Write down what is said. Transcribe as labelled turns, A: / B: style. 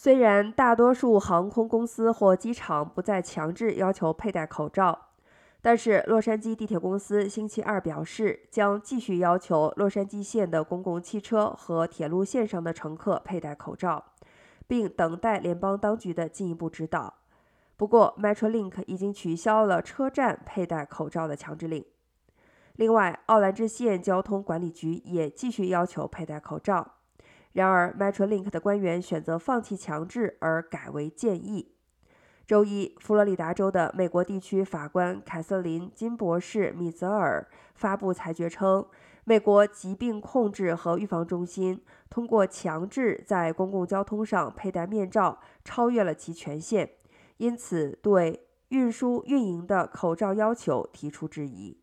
A: 虽然大多数航空公司或机场不再强制要求佩戴口罩，但是洛杉矶地铁公司星期二表示，将继续要求洛杉矶县的公共汽车和铁路线上的乘客佩戴口罩，并等待联邦当局的进一步指导。不过，Metrolink 已经取消了车站佩戴口罩的强制令。另外，奥兰治县交通管理局也继续要求佩戴口罩。然而，Metrolink 的官员选择放弃强制，而改为建议。周一，佛罗里达州的美国地区法官凯瑟琳·金博士·米泽尔发布裁决称，美国疾病控制和预防中心通过强制在公共交通上佩戴面罩，超越了其权限，因此对运输运营的口罩要求提出质疑。